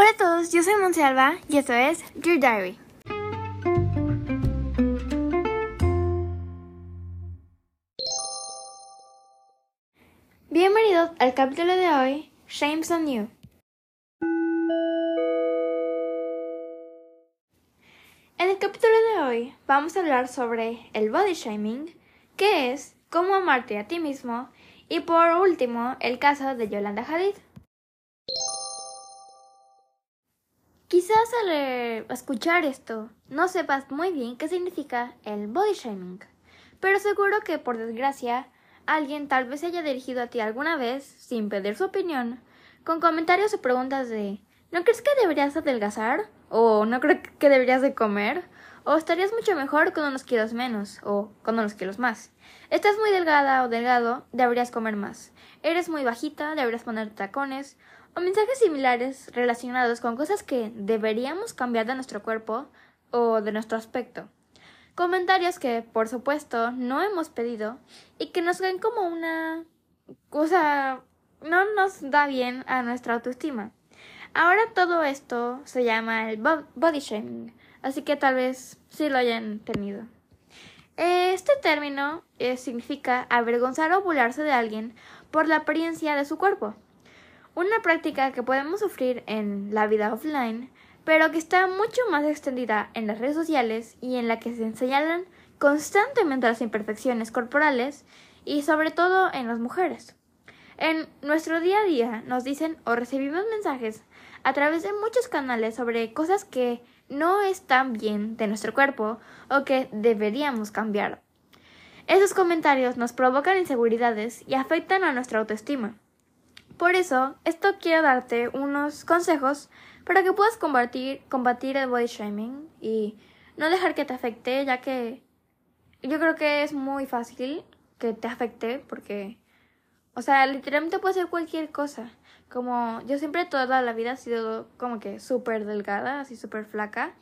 Hola a todos, yo soy Monsalva y esto es Dear Diary. Bienvenidos al capítulo de hoy, Shames on You. En el capítulo de hoy vamos a hablar sobre el body shaming, qué es, cómo amarte a ti mismo y por último el caso de Yolanda Hadid. Quizás al eh, escuchar esto no sepas muy bien qué significa el body shaming, pero seguro que por desgracia alguien tal vez se haya dirigido a ti alguna vez, sin pedir su opinión, con comentarios o preguntas de ¿No crees que deberías adelgazar? ¿O no crees que deberías de comer? ¿O estarías mucho mejor con unos kilos menos? ¿O con unos kilos más? ¿Estás muy delgada o delgado? Deberías comer más. ¿Eres muy bajita? Deberías poner tacones mensajes similares relacionados con cosas que deberíamos cambiar de nuestro cuerpo o de nuestro aspecto. Comentarios que, por supuesto, no hemos pedido y que nos ven como una cosa no nos da bien a nuestra autoestima. Ahora todo esto se llama el body shaming, así que tal vez sí lo hayan tenido. Este término eh, significa avergonzar o burlarse de alguien por la apariencia de su cuerpo. Una práctica que podemos sufrir en la vida offline, pero que está mucho más extendida en las redes sociales y en la que se señalan constantemente las imperfecciones corporales y sobre todo en las mujeres. En nuestro día a día nos dicen o recibimos mensajes a través de muchos canales sobre cosas que no están bien de nuestro cuerpo o que deberíamos cambiar. Esos comentarios nos provocan inseguridades y afectan a nuestra autoestima. Por eso, esto quiero darte unos consejos para que puedas combatir, combatir el body shaming y no dejar que te afecte, ya que yo creo que es muy fácil que te afecte porque, o sea, literalmente puede ser cualquier cosa. Como yo siempre toda la vida he sido como que súper delgada, así súper flaca.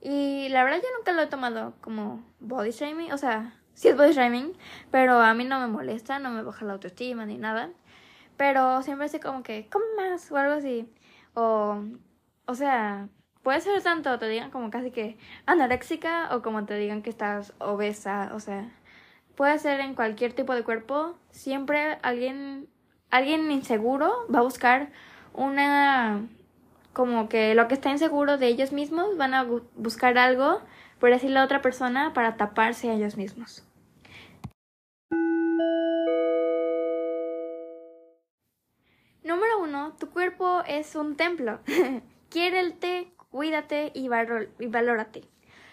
Y la verdad yo nunca lo he tomado como body shaming, o sea, sí es body shaming, pero a mí no me molesta, no me baja la autoestima ni nada. Pero siempre así como que, come más o algo así. O, o sea, puede ser tanto, te digan como casi que anoréxica o como te digan que estás obesa. O sea, puede ser en cualquier tipo de cuerpo. Siempre alguien, alguien inseguro va a buscar una como que lo que está inseguro de ellos mismos van a buscar algo por decirle a otra persona para taparse a ellos mismos. Es un templo. Quiérete, cuídate y, y valórate.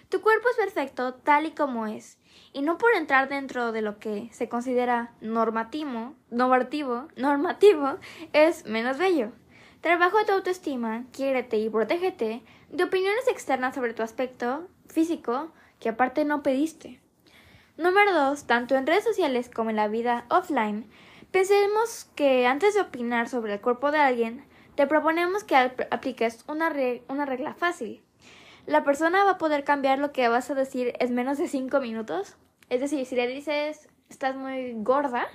Tu cuerpo es perfecto tal y como es, y no por entrar dentro de lo que se considera normativo, normativo, normativo, es menos bello. Trabajo tu autoestima, quiérete y protégete de opiniones externas sobre tu aspecto físico que aparte no pediste. Número dos, tanto en redes sociales como en la vida offline, Pensemos que antes de opinar sobre el cuerpo de alguien, te proponemos que apliques una, regla fácil. La persona va a poder cambiar lo que vas a decir en menos de 5 minutos. Es decir, si le dices estás muy gorda,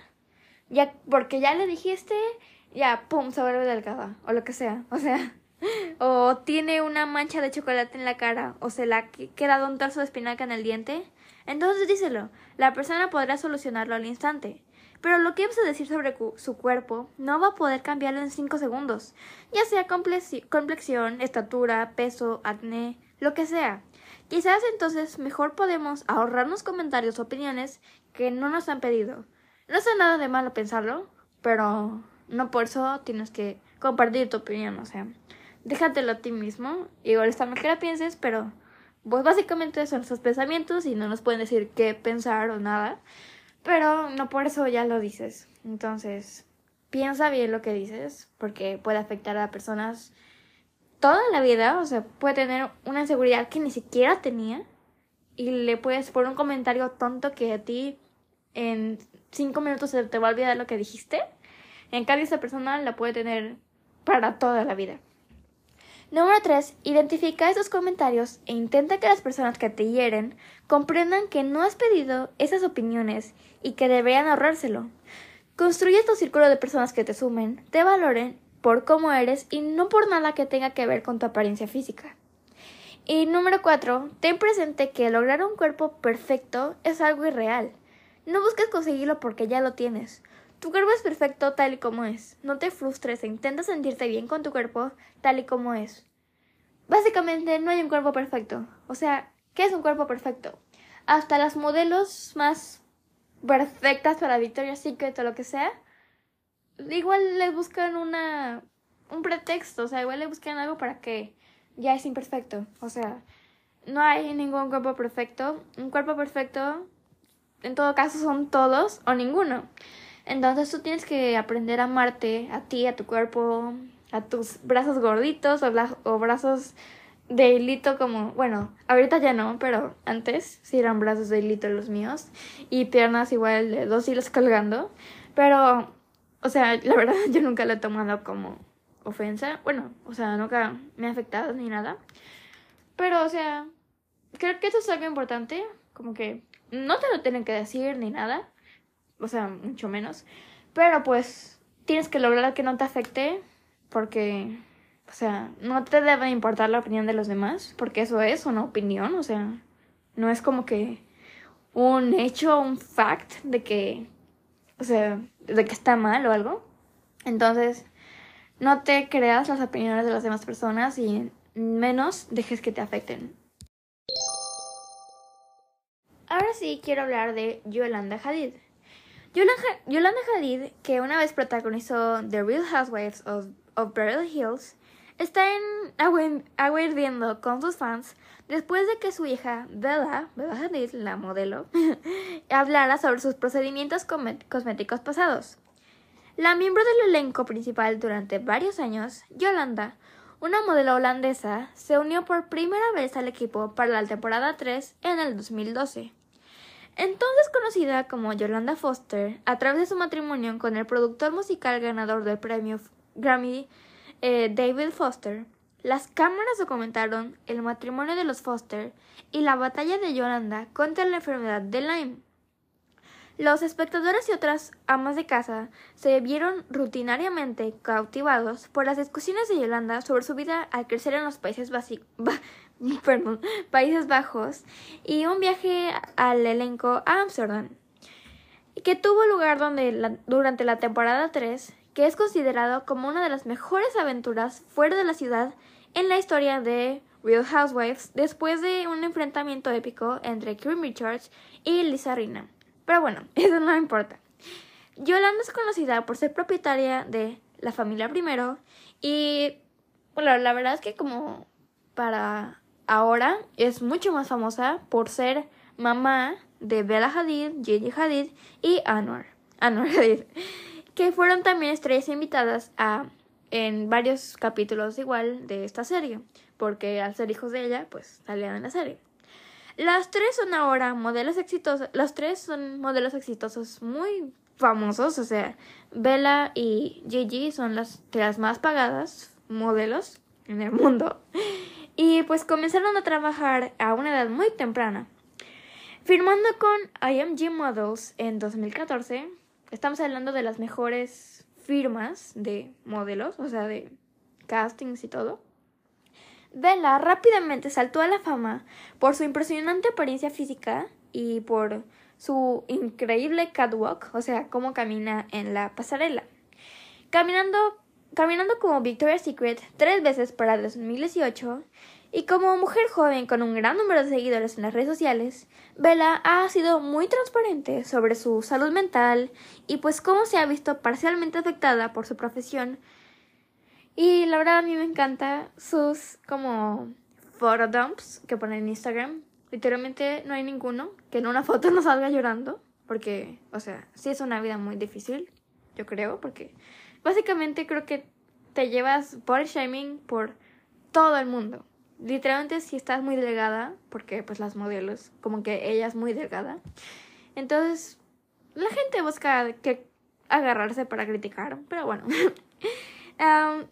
ya porque ya le dijiste, ya pum, se vuelve delgada o lo que sea. O sea, o tiene una mancha de chocolate en la cara o se le ha quedado un trozo de espinaca en el diente. Entonces díselo. La persona podrá solucionarlo al instante. Pero lo que ibas a decir sobre su cuerpo no va a poder cambiarlo en 5 segundos, ya sea complexión, estatura, peso, acné, lo que sea. Quizás entonces mejor podemos ahorrarnos comentarios o opiniones que no nos han pedido. No es nada de malo pensarlo, pero no por eso tienes que compartir tu opinión, o sea, déjatelo a ti mismo. Igual está mal que la pienses, pero pues básicamente son esos pensamientos y no nos pueden decir qué pensar o nada. Pero no por eso ya lo dices. Entonces, piensa bien lo que dices, porque puede afectar a personas toda la vida. O sea, puede tener una inseguridad que ni siquiera tenía. Y le puedes poner un comentario tonto que a ti en cinco minutos se te va a olvidar lo que dijiste. En cambio, esa persona la puede tener para toda la vida. Número 3. Identifica esos comentarios e intenta que las personas que te hieren comprendan que no has pedido esas opiniones y que deberían ahorrárselo. Construye tu círculo de personas que te sumen, te valoren por cómo eres y no por nada que tenga que ver con tu apariencia física. Y número 4. Ten presente que lograr un cuerpo perfecto es algo irreal. No busques conseguirlo porque ya lo tienes. Tu cuerpo es perfecto tal y como es. No te frustres e intenta sentirte bien con tu cuerpo tal y como es. Básicamente no hay un cuerpo perfecto. O sea, ¿qué es un cuerpo perfecto? Hasta las modelos más perfectas para Victoria's Secret o lo que sea, igual les buscan una un pretexto, o sea, igual le buscan algo para que ya es imperfecto. O sea, no hay ningún cuerpo perfecto. Un cuerpo perfecto, en todo caso, son todos o ninguno. Entonces tú tienes que aprender a amarte a ti, a tu cuerpo, a tus brazos gorditos o, brazos de hilito como, bueno, ahorita ya no, pero antes sí eran brazos de hilito los míos y piernas igual de dos hilos colgando. Pero, o sea, la verdad yo nunca lo he tomado como ofensa. Bueno, o sea, nunca me ha afectado ni nada. Pero, o sea, creo que eso es algo importante. Como que no te lo tienen que decir ni nada. O sea, mucho menos. Pero pues tienes que lograr que no te afecte. Porque, o sea, no te debe importar la opinión de los demás. Porque eso es una opinión. O sea, no es como que un hecho, un fact de que, o sea, de que está mal o algo. Entonces, no te creas las opiniones de las demás personas y menos dejes que te afecten. Ahora sí quiero hablar de Yolanda Hadid. Yolanda, Hadid, que una vez protagonizó The Real Housewives of, of Beverly Hills, está en con sus fans después de que su hija Bella, Bella Hadid, la modelo, hablara sobre sus procedimientos cosméticos pasados. La miembro del elenco principal durante varios años, Yolanda, una modelo holandesa, se unió por primera vez al equipo para la temporada 3 en el 2012. Entonces conocida como Yolanda Foster, a través de su matrimonio con el productor musical ganador del premio Grammy eh, David Foster, las cámaras documentaron el matrimonio de los Foster y la batalla de Yolanda contra la enfermedad de Lyme. Los espectadores y otras amas de casa se vieron rutinariamente cautivados por las discusiones de Yolanda sobre su vida al crecer en los Países, Países Bajos y un viaje al elenco a Amsterdam, que tuvo lugar donde durante la temporada 3, que es considerado como una de las mejores aventuras fuera de la ciudad en la historia de Real Housewives después de un enfrentamiento épico entre Kim Richards y Lisa Rina. Pero bueno, eso no importa. Yolanda es conocida por ser propietaria de la familia primero y bueno, la verdad es que como para ahora es mucho más famosa por ser mamá de Bella Hadid, Gigi Hadid y Anwar, Anwar Hadid, que fueron también estrellas invitadas a en varios capítulos igual de esta serie, porque al ser hijos de ella, pues salían en la serie. Las tres son ahora modelos exitosos. Los tres son modelos exitosos muy famosos. O sea, Bella y Gigi son las, las más pagadas modelos en el mundo. Y pues comenzaron a trabajar a una edad muy temprana. Firmando con IMG Models en 2014, estamos hablando de las mejores firmas de modelos, o sea, de castings y todo. Bella rápidamente saltó a la fama por su impresionante apariencia física y por su increíble catwalk, o sea, cómo camina en la pasarela. Caminando, caminando como Victoria's Secret tres veces para 2018 y como mujer joven con un gran número de seguidores en las redes sociales, Bella ha sido muy transparente sobre su salud mental y pues cómo se ha visto parcialmente afectada por su profesión y la verdad a mí me encanta sus como photodumps que ponen en Instagram. Literalmente no hay ninguno que en una foto no salga llorando. Porque, o sea, sí es una vida muy difícil, yo creo, porque básicamente creo que te llevas body shaming por todo el mundo. Literalmente si estás muy delgada, porque pues las modelos, como que ella es muy delgada. Entonces, la gente busca que agarrarse para criticar, pero bueno.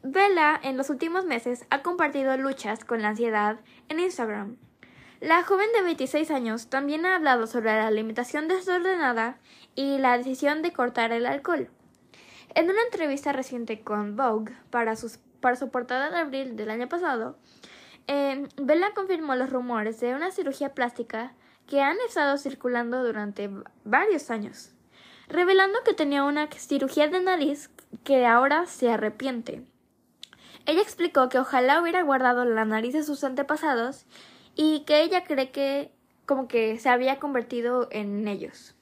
Bella en los últimos meses ha compartido luchas con la ansiedad en Instagram. La joven de 26 años también ha hablado sobre la alimentación desordenada y la decisión de cortar el alcohol. En una entrevista reciente con Vogue para, para su portada de abril del año pasado, eh, Bella confirmó los rumores de una cirugía plástica que han estado circulando durante varios años, revelando que tenía una cirugía de nariz que ahora se arrepiente. Ella explicó que ojalá hubiera guardado la nariz de sus antepasados y que ella cree que como que se había convertido en ellos.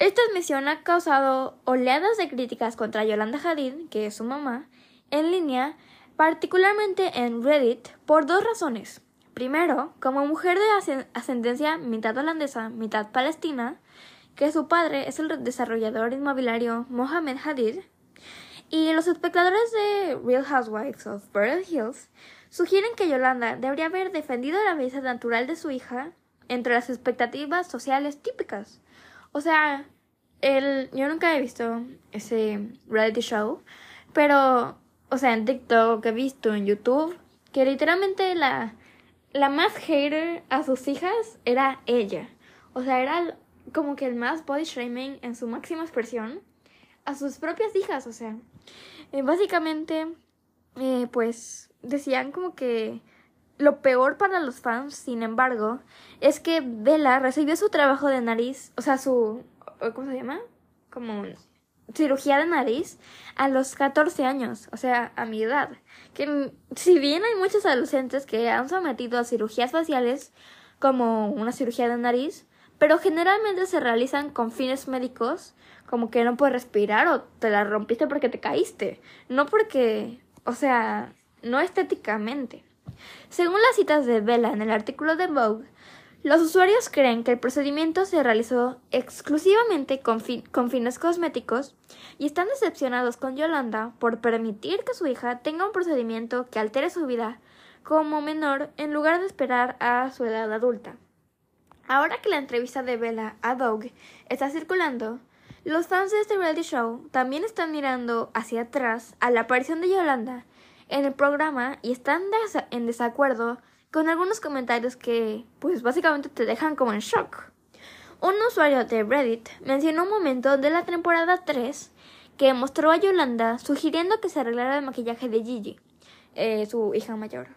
Esta admisión ha causado oleadas de críticas contra Yolanda Hadid, que es su mamá, en línea, particularmente en Reddit, por dos razones. Primero, como mujer de ascendencia mitad holandesa, mitad palestina, que su padre es el desarrollador inmobiliario Mohamed Hadid, y los espectadores de Real Housewives of Beverly Hills sugieren que Yolanda debería haber defendido la belleza natural de su hija entre las expectativas sociales típicas. O sea, el, yo nunca he visto ese reality show, pero, o sea, en TikTok he visto en YouTube que literalmente la, la más hater a sus hijas era ella. O sea, era como que el más body shaming en su máxima expresión a sus propias hijas, o sea. Eh, básicamente, eh, pues decían como que lo peor para los fans, sin embargo, es que Bella recibió su trabajo de nariz, o sea, su, ¿cómo se llama? Como cirugía de nariz a los 14 años, o sea, a mi edad. Que si bien hay muchos adolescentes que han sometido a cirugías faciales, como una cirugía de nariz, pero generalmente se realizan con fines médicos, como que no puedes respirar o te la rompiste porque te caíste, no porque, o sea, no estéticamente. Según las citas de Bella en el artículo de Vogue, los usuarios creen que el procedimiento se realizó exclusivamente con, con, fines cosméticos y están decepcionados con Yolanda por permitir que su hija tenga un procedimiento que altere su vida como menor en lugar de esperar a su edad adulta. Ahora que la entrevista de Bella a Vogue está circulando, los fans de este reality show también están mirando hacia atrás a la aparición de Yolanda en el programa y están en desacuerdo con algunos comentarios que, pues básicamente te dejan como en shock. Un usuario de Reddit mencionó un momento de la temporada 3 que mostró a Yolanda sugiriendo que se arreglara el maquillaje de Gigi, eh, su hija mayor.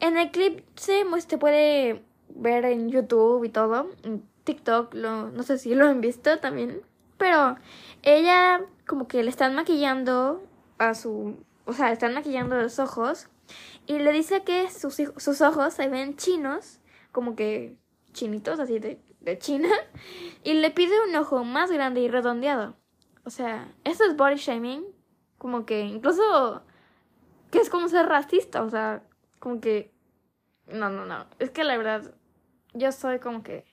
En el clip se, se puede ver en YouTube y todo, en TikTok, no sé si lo han visto también, pero ella como que le están maquillando a su o sea, están maquillando los ojos y le dice que sus, sus ojos se ven chinos, como que chinitos, así de, de China, y le pide un ojo más grande y redondeado. O sea, eso es body shaming, como que incluso que es como ser racista, o sea, como que no, no, no, es que la verdad yo soy como que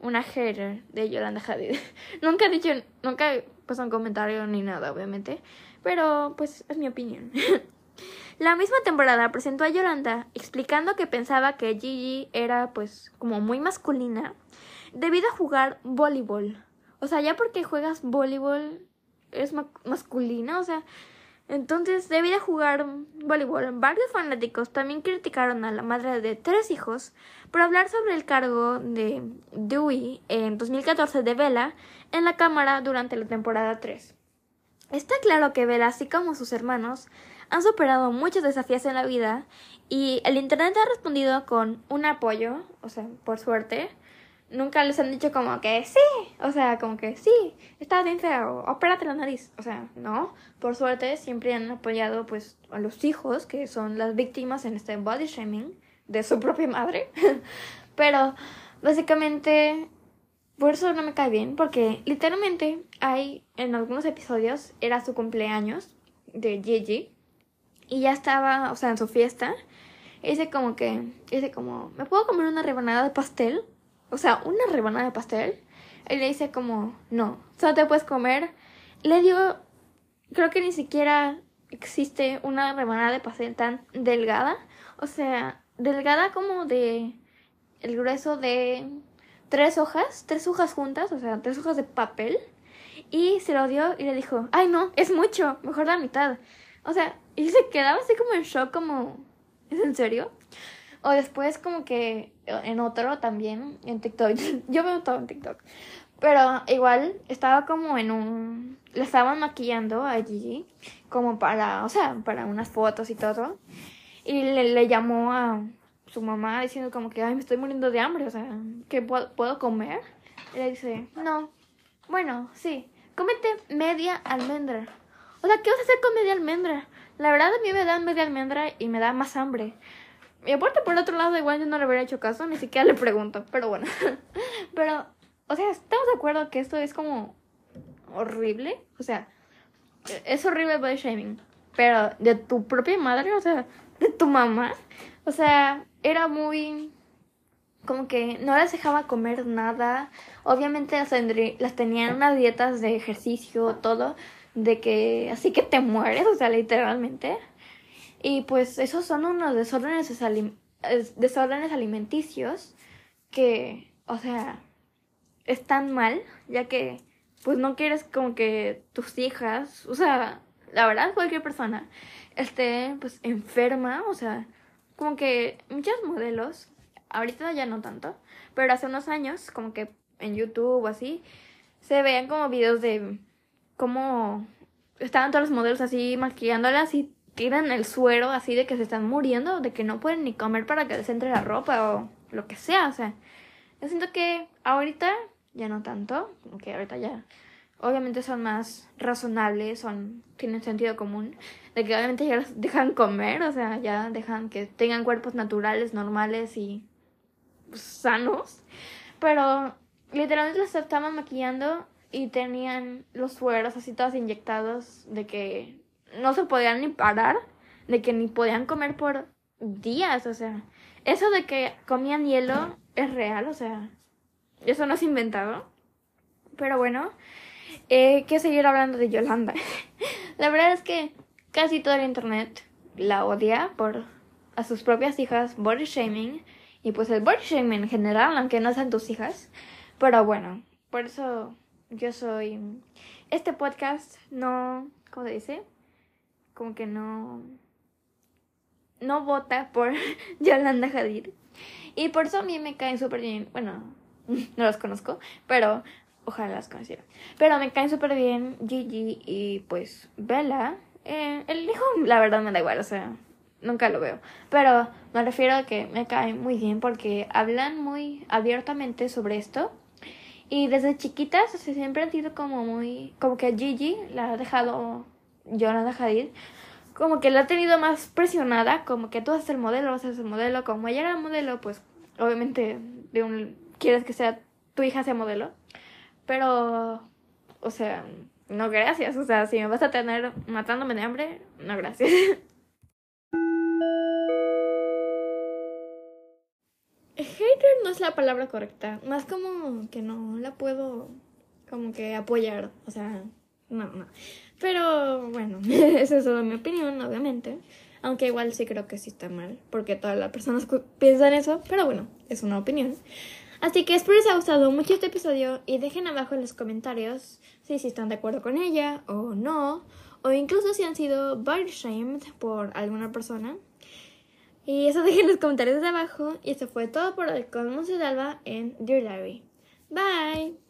una hater de Yolanda Hadid. nunca he dicho, nunca he puesto un comentario ni nada, obviamente, pero pues es mi opinión. La misma temporada presentó a Yolanda explicando que pensaba que Gigi era pues como muy masculina debido a jugar voleibol. O sea, ya porque juegas voleibol es masculina, o sea, entonces debido a jugar voleibol, varios fanáticos también criticaron a la madre de tres hijos por hablar sobre el cargo de Dewey en 2014 de Bella en la cámara durante la temporada 3. Está claro que Bella, así como sus hermanos, han superado muchos desafíos en la vida y el Internet ha respondido con un apoyo, o sea, por suerte. Nunca les han dicho como que sí, o sea, como que sí, está bien feo, opérate la nariz. O sea, no, por suerte siempre han apoyado pues a los hijos que son las víctimas en este body shaming de su propia madre. Pero básicamente por eso no me cae bien, porque literalmente hay en algunos episodios era su cumpleaños de Gigi y ya estaba, o sea, en su fiesta. Y dice como que, dice como, ¿me puedo comer una rebanada de pastel? O sea, una rebanada de pastel. Y le dice como, no, solo te puedes comer. Le dio, creo que ni siquiera existe una rebanada de pastel tan delgada. O sea, delgada como de el grueso de tres hojas, tres hojas juntas, o sea, tres hojas de papel. Y se lo dio y le dijo, ay no, es mucho, mejor la mitad. O sea, y se quedaba así como en shock, como, ¿es en serio? O después como que en otro también, en TikTok, yo veo todo en TikTok. Pero igual estaba como en un... Le estaban maquillando a Gigi como para, o sea, para unas fotos y todo. Y le, le llamó a su mamá diciendo como que, ay, me estoy muriendo de hambre, o sea, ¿qué puedo, puedo comer? Y le dice, no, bueno, sí, cómete media almendra. O sea, ¿qué vas a hacer con media almendra? La verdad a mí me dan media almendra y me da más hambre. Y aparte por el otro lado igual yo no le hubiera hecho caso, ni siquiera le pregunto, pero bueno. pero, o sea, estamos de acuerdo que esto es como horrible. O sea, es horrible body shaming. Pero de tu propia madre, o sea, de tu mamá. O sea, era muy como que no les dejaba comer nada. Obviamente las, las tenían unas dietas de ejercicio, todo, de que así que te mueres, o sea, literalmente. Y pues esos son unos desórdenes, desórdenes alimenticios que, o sea, están mal, ya que pues no quieres como que tus hijas, o sea, la verdad cualquier persona esté pues enferma, o sea, como que muchos modelos, ahorita ya no tanto, pero hace unos años, como que en YouTube o así, se veían como videos de cómo estaban todos los modelos así maquillándolas y tiran el suero así de que se están muriendo, de que no pueden ni comer para que les entre la ropa o lo que sea, o sea, yo siento que ahorita ya no tanto, como que ahorita ya obviamente son más razonables, son tienen sentido común, de que obviamente ya los dejan comer, o sea, ya dejan que tengan cuerpos naturales, normales y pues, sanos, pero literalmente las estaban maquillando y tenían los sueros así todos inyectados de que no se podían ni parar, de que ni podían comer por días, o sea, eso de que comían hielo es real, o sea, eso no es inventado. Pero bueno, eh, que seguir hablando de Yolanda. La verdad es que casi todo el internet la odia por a sus propias hijas, body shaming, y pues el body shaming en general, aunque no sean tus hijas. Pero bueno, por eso yo soy... Este podcast no... ¿Cómo se dice? Como que no... No vota por Yolanda Hadid. Y por eso a mí me caen súper bien. Bueno, no los conozco, pero ojalá las conociera. Pero me caen súper bien Gigi y pues Bella. Eh, el hijo, la verdad, me da igual, o sea, nunca lo veo. Pero me refiero a que me caen muy bien porque hablan muy abiertamente sobre esto. Y desde chiquitas, o sea, siempre han sido como muy. Como que Gigi la ha dejado. Jonathan Hadid. Como que la ha tenido más presionada. Como que tú haces el modelo, vas a hacer el modelo. Como ella era modelo, pues obviamente de un, quieres que sea tu hija sea modelo. Pero, o sea, no gracias. O sea, si me vas a tener matándome de hambre, no gracias. Hater no es la palabra correcta. Más como que no la puedo como que apoyar. O sea, no, no. Pero bueno, esa es solo mi opinión, obviamente. Aunque igual sí creo que sí está mal. Porque todas las personas piensan eso. Pero bueno, es una opinión. Así que espero les haya gustado mucho este episodio y dejen abajo en los comentarios si, si están de acuerdo con ella o no, o incluso si han sido body shamed por alguna persona. Y eso dejen en los comentarios de abajo. Y eso fue todo por el Cosmos de Alba en Dear Diary. Bye.